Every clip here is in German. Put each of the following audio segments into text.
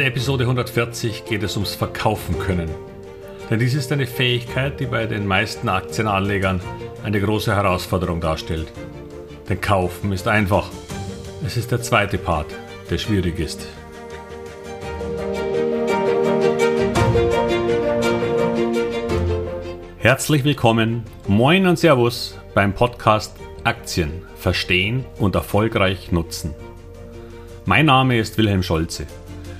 der Episode 140 geht es ums Verkaufen können. Denn dies ist eine Fähigkeit, die bei den meisten Aktienanlegern eine große Herausforderung darstellt. Denn Kaufen ist einfach. Es ist der zweite Part, der schwierig ist. Herzlich willkommen, moin und Servus beim Podcast Aktien verstehen und erfolgreich nutzen. Mein Name ist Wilhelm Scholze.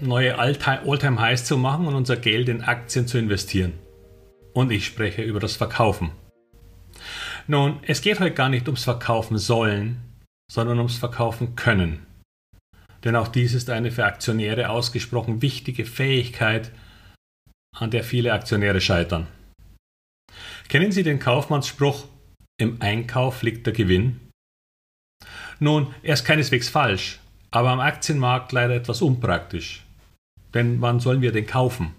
neue All-Time-Highs zu machen und unser Geld in Aktien zu investieren. Und ich spreche über das Verkaufen. Nun, es geht heute gar nicht ums Verkaufen sollen, sondern ums Verkaufen können. Denn auch dies ist eine für Aktionäre ausgesprochen wichtige Fähigkeit, an der viele Aktionäre scheitern. Kennen Sie den Kaufmannsspruch, im Einkauf liegt der Gewinn? Nun, er ist keineswegs falsch, aber am Aktienmarkt leider etwas unpraktisch. Denn wann sollen wir den kaufen?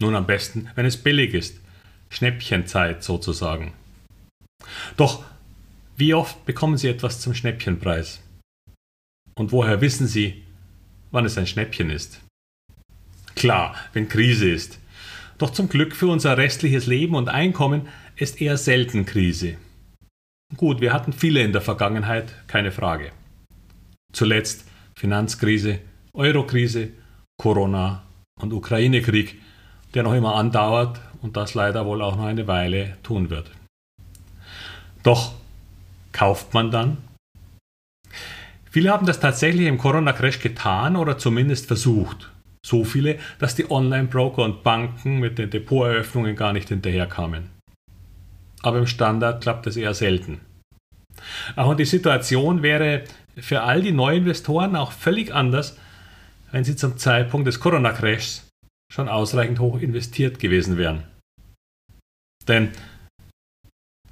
Nun am besten, wenn es billig ist. Schnäppchenzeit sozusagen. Doch wie oft bekommen Sie etwas zum Schnäppchenpreis? Und woher wissen Sie, wann es ein Schnäppchen ist? Klar, wenn Krise ist. Doch zum Glück für unser restliches Leben und Einkommen ist eher selten Krise. Gut, wir hatten viele in der Vergangenheit, keine Frage. Zuletzt Finanzkrise, Eurokrise, Corona und Ukraine-Krieg, der noch immer andauert und das leider wohl auch noch eine Weile tun wird. Doch kauft man dann? Viele haben das tatsächlich im Corona-Crash getan oder zumindest versucht. So viele, dass die Online-Broker und Banken mit den Depoteröffnungen gar nicht hinterherkamen. Aber im Standard klappt es eher selten. Auch die Situation wäre für all die Neuinvestoren auch völlig anders, wenn sie zum Zeitpunkt des Corona-Crashs schon ausreichend hoch investiert gewesen wären. Denn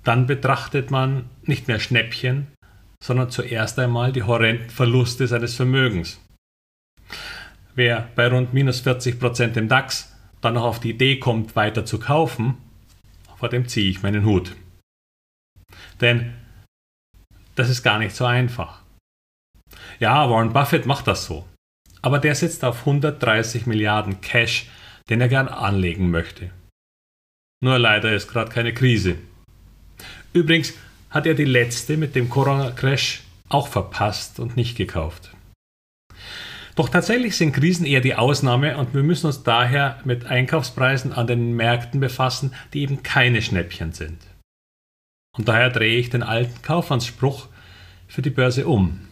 dann betrachtet man nicht mehr Schnäppchen, sondern zuerst einmal die horrenden Verluste seines Vermögens. Wer bei rund minus 40% im DAX dann noch auf die Idee kommt, weiter zu kaufen, vor dem ziehe ich meinen Hut. Denn das ist gar nicht so einfach. Ja, Warren Buffett macht das so. Aber der sitzt auf 130 Milliarden Cash, den er gern anlegen möchte. Nur leider ist gerade keine Krise. Übrigens hat er die letzte mit dem Corona-Crash auch verpasst und nicht gekauft. Doch tatsächlich sind Krisen eher die Ausnahme und wir müssen uns daher mit Einkaufspreisen an den Märkten befassen, die eben keine Schnäppchen sind. Und daher drehe ich den alten Kaufmannsspruch für die Börse um.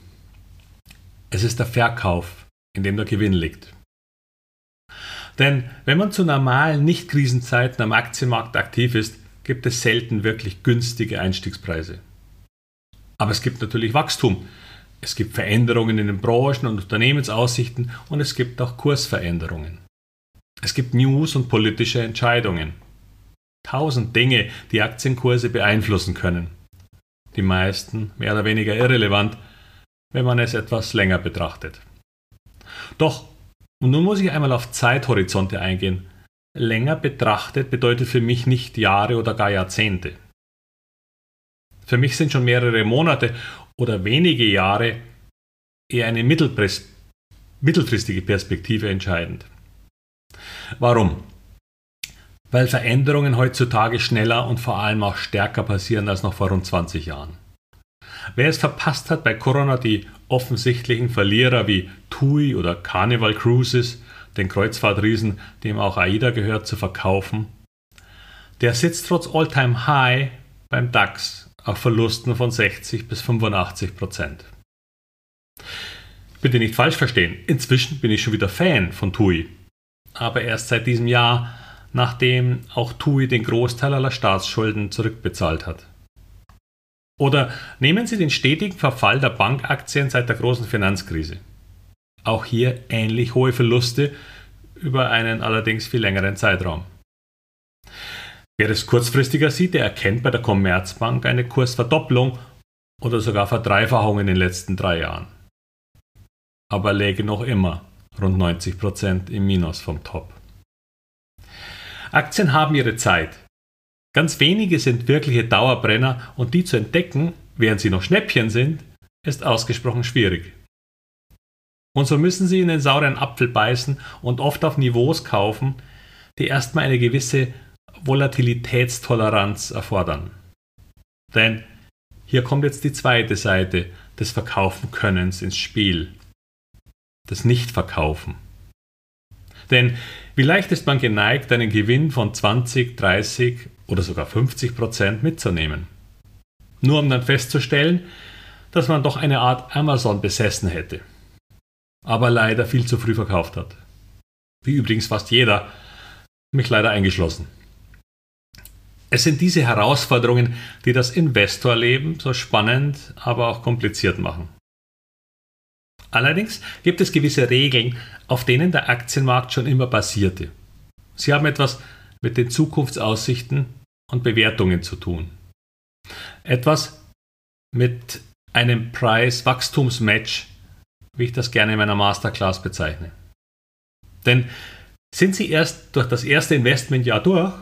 Es ist der Verkauf, in dem der Gewinn liegt. Denn wenn man zu normalen Nicht-Krisenzeiten am Aktienmarkt aktiv ist, gibt es selten wirklich günstige Einstiegspreise. Aber es gibt natürlich Wachstum. Es gibt Veränderungen in den Branchen und Unternehmensaussichten und es gibt auch Kursveränderungen. Es gibt News und politische Entscheidungen. Tausend Dinge, die Aktienkurse beeinflussen können. Die meisten mehr oder weniger irrelevant, wenn man es etwas länger betrachtet. Doch, und nun muss ich einmal auf Zeithorizonte eingehen. Länger betrachtet bedeutet für mich nicht Jahre oder gar Jahrzehnte. Für mich sind schon mehrere Monate oder wenige Jahre eher eine mittelfristige Perspektive entscheidend. Warum? Weil Veränderungen heutzutage schneller und vor allem auch stärker passieren als noch vor rund 20 Jahren. Wer es verpasst hat, bei Corona die offensichtlichen Verlierer wie TUI oder Carnival Cruises, den Kreuzfahrtriesen, dem auch AIDA gehört, zu verkaufen, der sitzt trotz Alltime High beim DAX auf Verlusten von 60 bis 85 Prozent. Bitte nicht falsch verstehen, inzwischen bin ich schon wieder Fan von TUI. Aber erst seit diesem Jahr, nachdem auch TUI den Großteil aller Staatsschulden zurückbezahlt hat. Oder nehmen Sie den stetigen Verfall der Bankaktien seit der großen Finanzkrise. Auch hier ähnlich hohe Verluste über einen allerdings viel längeren Zeitraum. Wer es kurzfristiger sieht, der erkennt bei der Commerzbank eine Kursverdopplung oder sogar Verdreifachung in den letzten drei Jahren. Aber läge noch immer rund 90% im Minus vom Top. Aktien haben ihre Zeit. Ganz wenige sind wirkliche Dauerbrenner und die zu entdecken, während sie noch Schnäppchen sind, ist ausgesprochen schwierig. Und so müssen sie in den sauren Apfel beißen und oft auf Niveaus kaufen, die erstmal eine gewisse Volatilitätstoleranz erfordern. Denn hier kommt jetzt die zweite Seite des Verkaufen-Könnens ins Spiel. Das Nichtverkaufen. Denn wie leicht ist man geneigt, einen Gewinn von 20, 30 oder sogar 50 Prozent mitzunehmen? Nur um dann festzustellen, dass man doch eine Art Amazon besessen hätte. Aber leider viel zu früh verkauft hat. Wie übrigens fast jeder, mich leider eingeschlossen. Es sind diese Herausforderungen, die das Investorleben so spannend, aber auch kompliziert machen. Allerdings gibt es gewisse Regeln, auf denen der Aktienmarkt schon immer basierte. Sie haben etwas mit den Zukunftsaussichten und Bewertungen zu tun. Etwas mit einem Preis-Wachstums-Match, wie ich das gerne in meiner Masterclass bezeichne. Denn sind Sie erst durch das erste Investmentjahr durch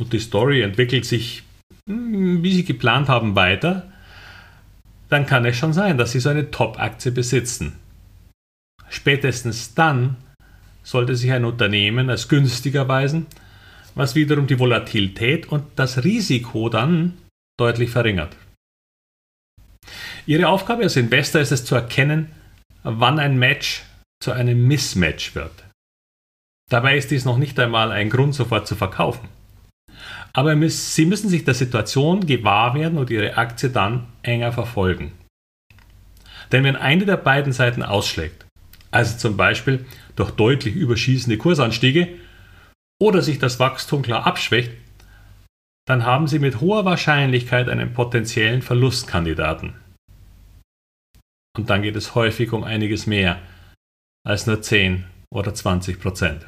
und die Story entwickelt sich, hm, wie Sie geplant haben, weiter, dann kann es schon sein, dass Sie so eine Top-Aktie besitzen. Spätestens dann sollte sich ein Unternehmen als günstiger weisen, was wiederum die Volatilität und das Risiko dann deutlich verringert. Ihre Aufgabe als Investor ist es zu erkennen, wann ein Match zu einem Mismatch wird. Dabei ist dies noch nicht einmal ein Grund, sofort zu verkaufen. Aber Sie müssen sich der Situation gewahr werden und Ihre Aktie dann enger verfolgen. Denn wenn eine der beiden Seiten ausschlägt, also zum Beispiel durch deutlich überschießende Kursanstiege oder sich das Wachstum klar abschwächt, dann haben Sie mit hoher Wahrscheinlichkeit einen potenziellen Verlustkandidaten. Und dann geht es häufig um einiges mehr als nur 10 oder 20 Prozent.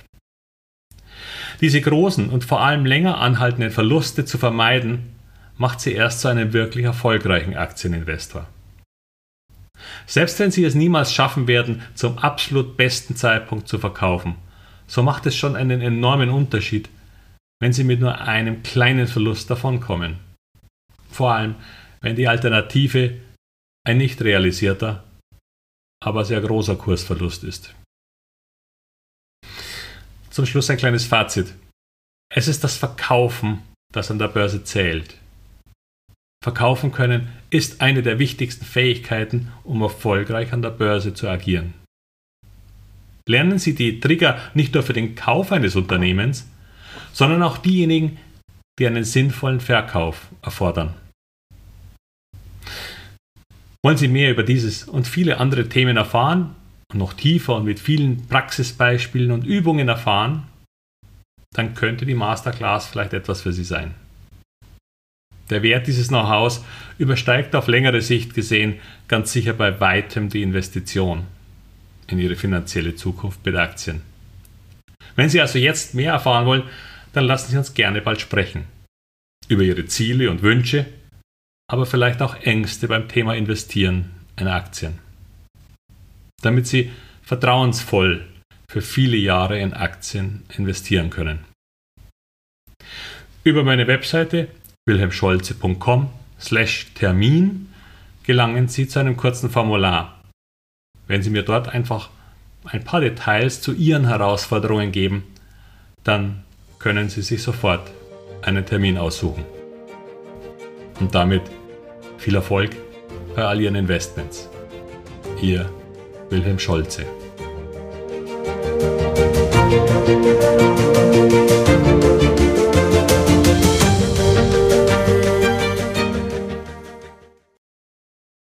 Diese großen und vor allem länger anhaltenden Verluste zu vermeiden, macht sie erst zu einem wirklich erfolgreichen Aktieninvestor. Selbst wenn Sie es niemals schaffen werden, zum absolut besten Zeitpunkt zu verkaufen, so macht es schon einen enormen Unterschied, wenn Sie mit nur einem kleinen Verlust davonkommen. Vor allem, wenn die Alternative ein nicht realisierter, aber sehr großer Kursverlust ist. Zum Schluss ein kleines Fazit. Es ist das Verkaufen, das an der Börse zählt. Verkaufen können ist eine der wichtigsten Fähigkeiten, um erfolgreich an der Börse zu agieren. Lernen Sie die Trigger nicht nur für den Kauf eines Unternehmens, sondern auch diejenigen, die einen sinnvollen Verkauf erfordern. Wollen Sie mehr über dieses und viele andere Themen erfahren und noch tiefer und mit vielen Praxisbeispielen und Übungen erfahren, dann könnte die Masterclass vielleicht etwas für Sie sein. Der Wert dieses Know-hows übersteigt auf längere Sicht gesehen ganz sicher bei weitem die Investition in Ihre finanzielle Zukunft mit Aktien. Wenn Sie also jetzt mehr erfahren wollen, dann lassen Sie uns gerne bald sprechen. Über Ihre Ziele und Wünsche, aber vielleicht auch Ängste beim Thema Investieren in Aktien. Damit Sie vertrauensvoll für viele Jahre in Aktien investieren können. Über meine Webseite wilhelmscholze.com slash Termin gelangen Sie zu einem kurzen Formular. Wenn Sie mir dort einfach ein paar Details zu Ihren Herausforderungen geben, dann können Sie sich sofort einen Termin aussuchen. Und damit viel Erfolg bei all Ihren Investments. Ihr Wilhelm Scholze.